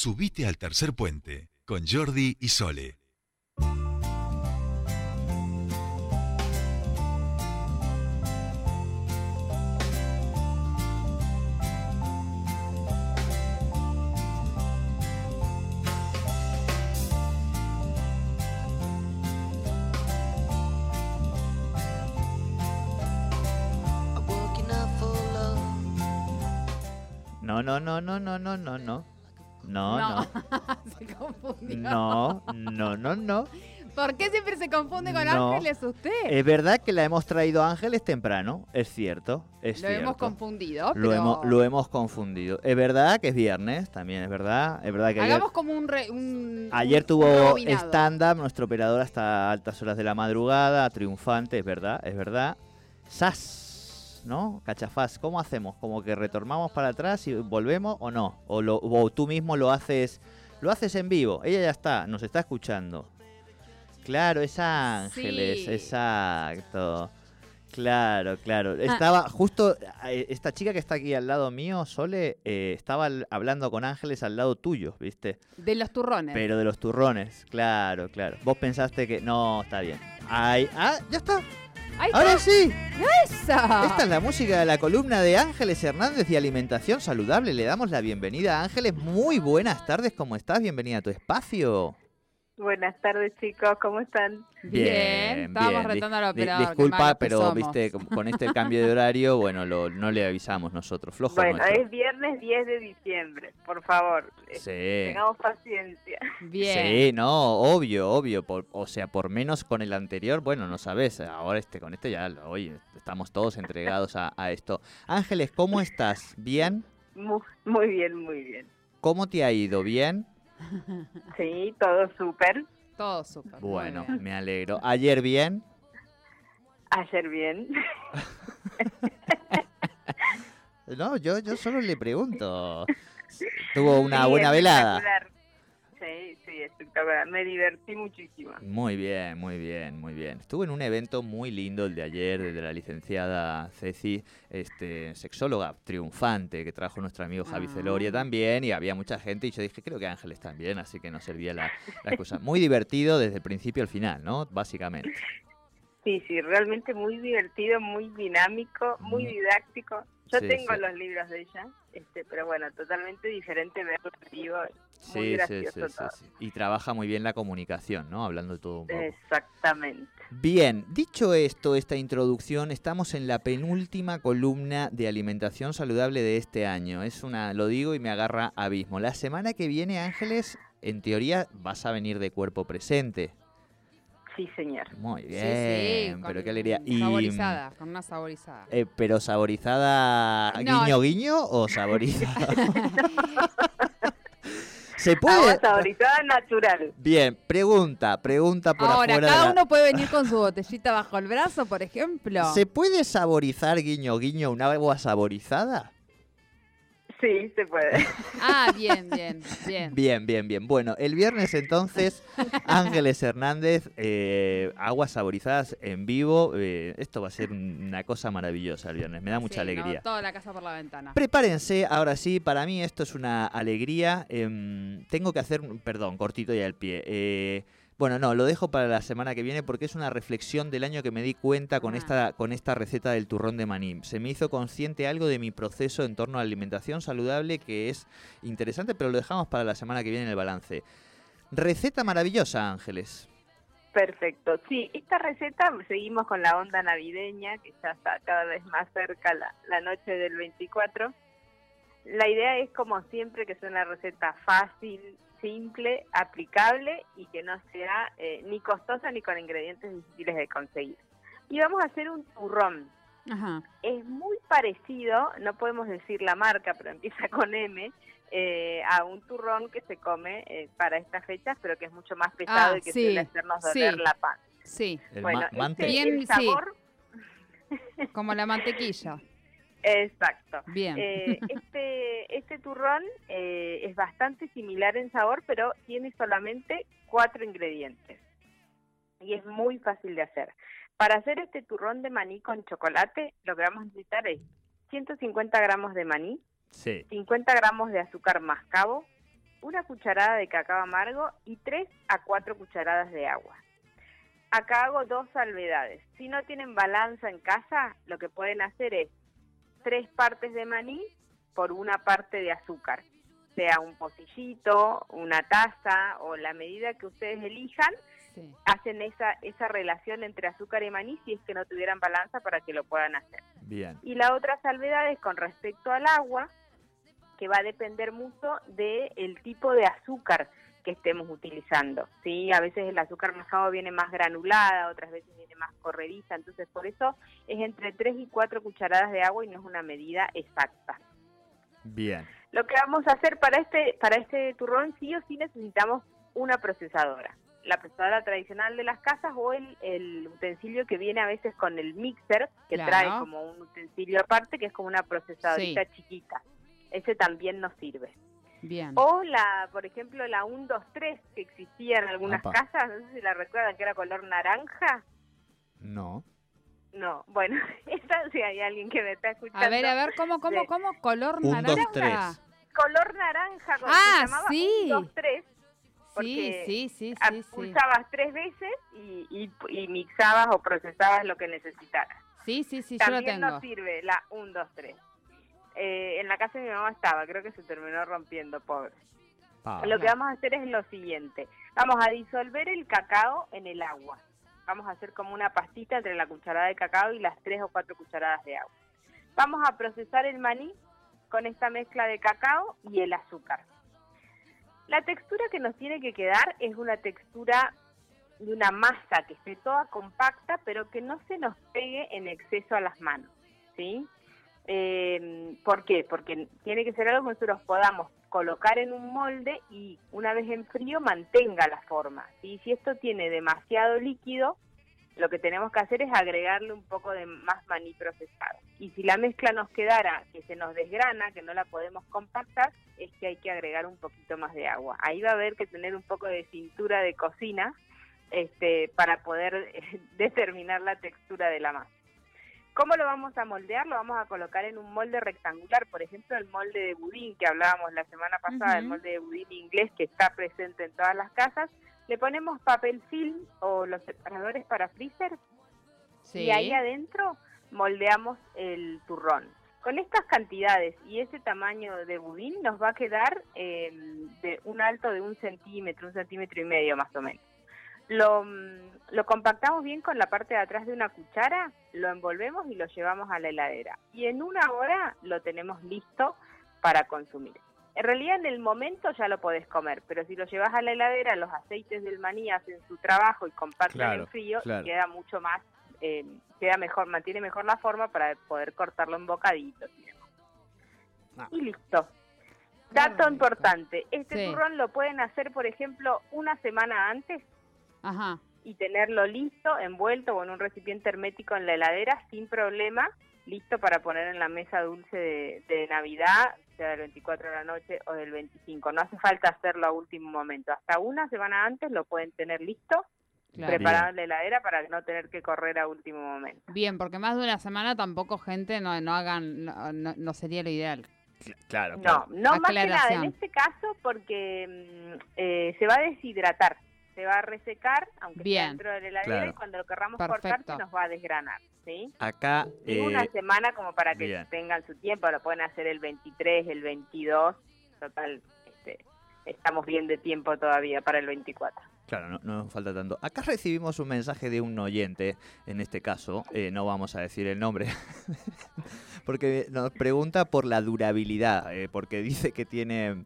Subite al tercer puente con Jordi y Sole. No, no, no, no, no, no, no, no. No, no. se confundió. No, no, no, no. ¿Por qué siempre se confunde con No. Ángeles usted? Es verdad que la hemos traído a Ángeles temprano, es cierto, es Lo cierto. hemos confundido, Lo hemos, lo hemos confundido. Es verdad que es viernes, también es verdad. Es verdad que ayer, hagamos como un... re- un- ayer un tuvo stand-up nuestro operador hasta altas horas de la madrugada, triunfante, es verdad, es verdad. ¡Sas! ¿No? Cachafaz, ¿cómo hacemos? ¿Como que retornamos para atrás y volvemos o no? ¿O, lo, o tú mismo lo haces, lo haces en vivo? Ella ya está, nos está escuchando. Claro, es Ángeles, Sí. exacto. Claro, claro. Estaba justo, eh, esta chica que está aquí al lado mío, Sole, eh, estaba hablando con Ángeles al lado tuyo, ¿viste? De los turrones. Pero de los turrones, claro, claro. Vos pensaste que no, está bien. Ay, ah, ya está. ¡Ahí Ahora sí. esa! Esta es la música de la columna de Ángeles Hernández y Alimentación Saludable. Le damos la bienvenida a Ángeles. Muy buenas tardes, ¿cómo estás? Bienvenida a tu espacio. Buenas tardes, chicos, ¿cómo están? Bien, estábamos retando al operador. qué disculpa, pero somos. viste, con- este cambio de horario, bueno, lo- no le avisamos nosotros. Flojo Bueno, nuestro. es viernes 10 de diciembre, por favor, eh, Sí. tengamos paciencia. Bien. Sí, no, obvio, obvio. por- o sea, por menos con el anterior, bueno, no sabes. Ahora este, con este ya, lo- oye, estamos todos entregados a, a esto. Ángeles, ¿cómo estás? ¿Bien? Muy, muy bien, muy bien. ¿Cómo te ha ido? ¿Bien? Sí, todo súper. Todo súper. Bueno, me alegro. ¿Ayer bien? Ayer bien. No, yo, yo solo le pregunto. ¿Tuvo una Sí, buena velada? Me divertí muchísimo. Muy bien, muy bien, muy bien. Estuve en un evento muy lindo el de ayer, de la licenciada Ceci, este, sexóloga triunfante, que trajo nuestro amigo Javi Ah. Celoria también, y había mucha gente, y yo dije, creo que Ángeles también, así que no servía la, la excusa. Muy divertido desde el principio al final, ¿no? Básicamente. Sí, sí, realmente muy divertido, muy dinámico, muy Mm. didáctico. Yo Sí, tengo sí. los libros de ella, este, pero bueno, totalmente diferente verlo vivo. Sí, Muy sí, gracioso sí, sí, todo. sí. Y trabaja muy bien la comunicación, ¿no? Hablando de todo un poco. Exactamente. Bien, dicho esto, esta introducción, estamos en la penúltima columna de alimentación saludable de este año. Es una, lo digo y me agarra abismo. La semana que viene, Ángeles, en teoría vas a venir de cuerpo presente. Sí, señor. Muy bien, sí, pero qué alegría. Y, Saborizada, con una saborizada. eh, pero saborizada No. guiño guiño o saborizada. Se puede. Agua saborizada natural. Bien, pregunta, pregunta por Ahora, afuera. cada la- uno puede venir con su botellita bajo el brazo, por ejemplo. ¿Se puede saborizar guiño guiño un agua saborizada? Sí, se puede. Ah, bien, bien, bien. Bien, bien, bien. Bueno, el viernes entonces, Ángeles Hernández, eh, aguas saborizadas en vivo. eh, esto va a ser una cosa maravillosa el viernes, me da mucha Sí, no, alegría. toda la casa por la ventana. Prepárense, ahora sí, para mí esto es una alegría. em, tengo que hacer, un- perdón, cortito ya el pie. Bueno, no, lo dejo para la semana que viene porque es una reflexión del año que me di cuenta con, Ah. esta, con esta receta del turrón de maní. Se me hizo consciente algo de mi proceso en torno a la alimentación saludable que es interesante, pero lo dejamos para la semana que viene en el balance. Receta maravillosa, Ángeles. Perfecto. Sí, esta receta seguimos con la onda navideña, que ya está cada vez más cerca la, la noche del 24. La idea es, como siempre, que sea una receta fácil, simple, aplicable y que no sea eh, ni costosa ni con ingredientes difíciles de conseguir. Y vamos a hacer un turrón. Ajá. Es muy parecido, no podemos decir la marca, pero empieza con M, eh, a un turrón que se come eh, para estas fechas, pero que es mucho más pesado Ah, y que sí, suele hacernos doler sí. la panza. Sí, El Bueno, ma- este. Bien, el sí. sabor, como la mantequilla. Exacto. Bien. Eh, este, este turrón eh, es bastante similar en sabor, pero tiene solamente cuatro ingredientes. Y es muy fácil de hacer. Para hacer este turrón de maní con chocolate, lo que vamos a necesitar es 150 gramos de maní, Sí. 50 gramos de azúcar mascabo, una cucharada de cacao amargo y 3 a 4 cucharadas de agua. Acá hago dos salvedades. Si no tienen balanza en casa, lo que pueden hacer es tres partes de maní por una parte de azúcar, sea un pocillito, una taza o la medida que ustedes elijan, Sí. hacen esa, esa relación entre azúcar y maní si es que no tuvieran balanza para que lo puedan hacer. Bien. Y la otra salvedad es con respecto al agua, que va a depender mucho del tipo de azúcar que estemos utilizando. ¿sí? A veces el azúcar mascabo viene más granulada, otras veces viene más corrediza, entonces por eso es entre 3 y 4 cucharadas de agua y no es una medida exacta. Bien. Lo que vamos a hacer para este, para este turrón sí o sí necesitamos una procesadora. La procesadora tradicional de las casas o el, el utensilio que viene a veces con el mixer, que Claro. trae como un utensilio aparte, que es como una procesadorita chiquita. Ese también nos sirve. Bien. O la, por ejemplo, la 123 que existía en algunas Apa. casas, no sé si la recuerdan, que era color naranja. No. No, bueno, esa si hay alguien que me está escuchando. A ver, a ver, ¿cómo, cómo, Sí. cómo? ¿Color Un, naranja? dos, tres. Color naranja, como Ah, se llamaba sí. 123. Sí, porque sí, sí, sí, sí. pulsabas tres veces y, y, y mixabas o procesabas lo que necesitaras. Sí, sí, sí, yo lo También tengo. nos sirve la 1, 2, 3. Eh, en la casa de mi mamá estaba, creo que se terminó rompiendo, pobre. Pa. Lo que vamos a hacer es lo siguiente. Vamos a disolver el cacao en el agua. Vamos a hacer como una pastita entre la cucharada de cacao y las tres o cuatro cucharadas de agua. Vamos a procesar el maní con esta mezcla de cacao y el azúcar. La textura que nos tiene que quedar es una textura de una masa que esté toda compacta, pero que no se nos pegue en exceso a las manos, ¿sí? Eh, ¿Por qué? Porque tiene que ser algo que nosotros podamos colocar en un molde y una vez en frío mantenga la forma. ¿sí? Si esto tiene demasiado líquido, lo que tenemos que hacer es agregarle un poco de más maní procesado. Y si la mezcla nos quedara que se nos desgrana, que no la podemos compactar, es que hay que agregar un poquito más de agua. Ahí va a haber que tener un poco de cintura de cocina este, para poder determinar la textura de la masa. ¿Cómo lo vamos a moldear? Lo vamos a colocar en un molde rectangular, por ejemplo, el molde de budín que hablábamos la semana pasada, el Ujú. molde de budín inglés que está presente en todas las casas. Le ponemos papel film o los separadores para freezer Sí. y ahí adentro moldeamos el turrón. Con estas cantidades y ese tamaño de budín nos va a quedar eh, de un alto de un centímetro, un centímetro y medio más o menos. Lo, mm, lo compactamos bien con la parte de atrás de una cuchara, lo envolvemos y lo llevamos a la heladera. Y en una hora lo tenemos listo para consumir. En realidad en el momento ya lo podés comer, pero si lo llevas a la heladera, los aceites del maní hacen su trabajo y compactan Claro, en frío claro. y queda mucho más, eh, queda mejor, mantiene mejor la forma para poder cortarlo en bocaditos. Ah. Y listo. Dato importante, este Sí. turrón lo pueden hacer, por ejemplo, una semana antes Ajá. y tenerlo listo, envuelto o en un recipiente hermético en la heladera sin problema, listo para poner en la mesa dulce de, de Navidad, sea del 24 de la noche o del 25. No hace falta hacerlo a último momento. Hasta una semana antes lo pueden tener listo, Claro. preparado en la heladera para no tener que correr a último momento. Bien, porque más de una semana tampoco gente no, no hagan, no, no- sería lo ideal. Cl- Claro, No, claro. no más que nada en este caso porque mm, eh, se va a deshidratar, se va a resecar, aunque Bien. esté dentro de la heladera Claro. y cuando lo querramos cortar Perfecto. se nos va a desgranar, ¿sí? Acá. Eh, una semana como para que bien. tengan su tiempo, lo pueden hacer el 23, el 22, total, este, estamos bien de tiempo todavía para el 24. Claro, no, no nos falta tanto. Acá recibimos un mensaje de un oyente, en este caso, eh, no vamos a decir el nombre, porque nos pregunta por la durabilidad, eh, porque dice que tiene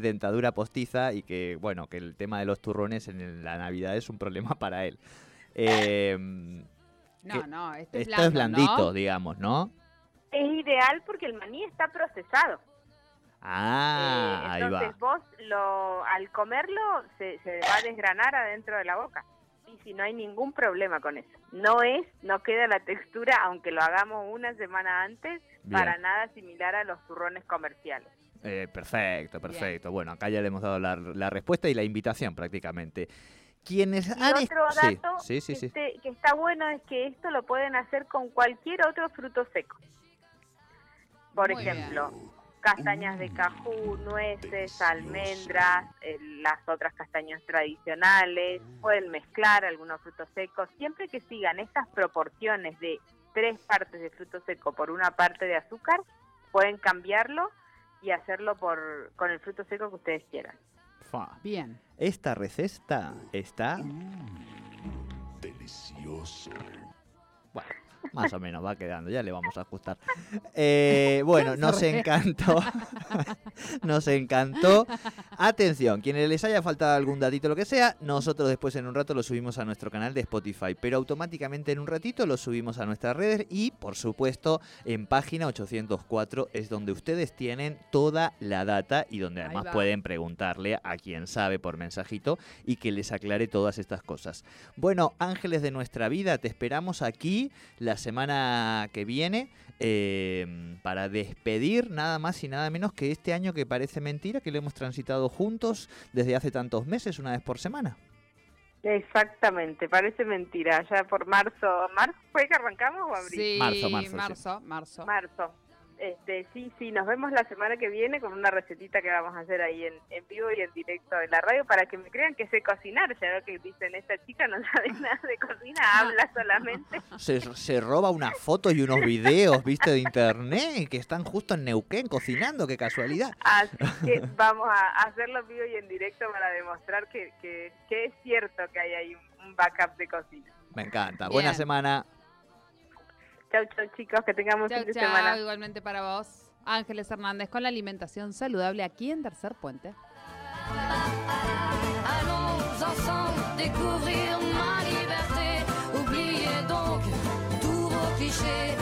dentadura postiza y que, bueno, que el tema de los turrones en la Navidad es un problema para él. Eh, No, Que no, este es esto es blando, blandito, ¿no? digamos, ¿no? Es ideal porque el maní está procesado. Ah, Eh, ahí entonces va. vos lo, al comerlo se, se va a desgranar adentro de la boca. Y si no hay ningún problema con eso. No es, no queda la textura, aunque lo hagamos una semana antes, Bien. para nada similar a los turrones comerciales. Eh, perfecto, perfecto. Bueno, acá ya le hemos dado la, la respuesta y la invitación prácticamente. Quienes Y han otro sí, dato sí, sí, que, sí. este- que está bueno es que esto lo pueden hacer con cualquier otro fruto seco. Por Muy bien. ejemplo, castañas de cajú, nueces, almendras, eh, las otras castañas tradicionales, pueden mezclar algunos frutos secos, siempre que sigan estas proporciones de tres partes de fruto seco por una parte de azúcar, pueden cambiarlo y hacerlo por con el fruto seco que ustedes quieran. Fa. Bien. Esta receta está, Delicioso. bueno, más o menos va quedando, ya le vamos a ajustar. Eh, bueno, nos encantó. nos encantó. Atención, quienes les haya faltado algún datito, lo que sea, nosotros después en un rato lo subimos a nuestro canal de Spotify, pero automáticamente en un ratito lo subimos a nuestras redes y, por supuesto, en página 804 es donde ustedes tienen toda la data y donde además pueden preguntarle a quien sabe por mensajito y que les aclare todas estas cosas. Bueno, ángeles de nuestra vida, te esperamos aquí la semana que viene eh, para despedir nada más y nada menos que este año que parece mentira, que lo hemos transitado juntos desde hace tantos meses, una vez por semana. Exactamente, parece mentira. Ya por marzo, ¿marzo fue que arrancamos o abril? Sí, Marzo, marzo, sí. marzo, marzo. Este, sí, sí, nos vemos la semana que viene con una recetita que vamos a hacer ahí en, en vivo y en directo en la radio para que me crean que sé cocinar. Ya veo que dicen, esta chica no sabe nada de cocina, habla solamente. Se, se roba una foto y unos videos, viste, de internet, que están justo en Neuquén cocinando, qué casualidad. Así que vamos a hacerlo en vivo y en directo para demostrar que, que, que es cierto que hay ahí un, un backup de cocina. Me encanta. Buena semana. Chau, chau, chicos, que tengamos Chao, fin de semana. igualmente para vos. Ángeles Hernández con la alimentación saludable aquí en Tercer Puente. Allons ensemble découvrir ma liberté. Oubliez donc tous vos clichés.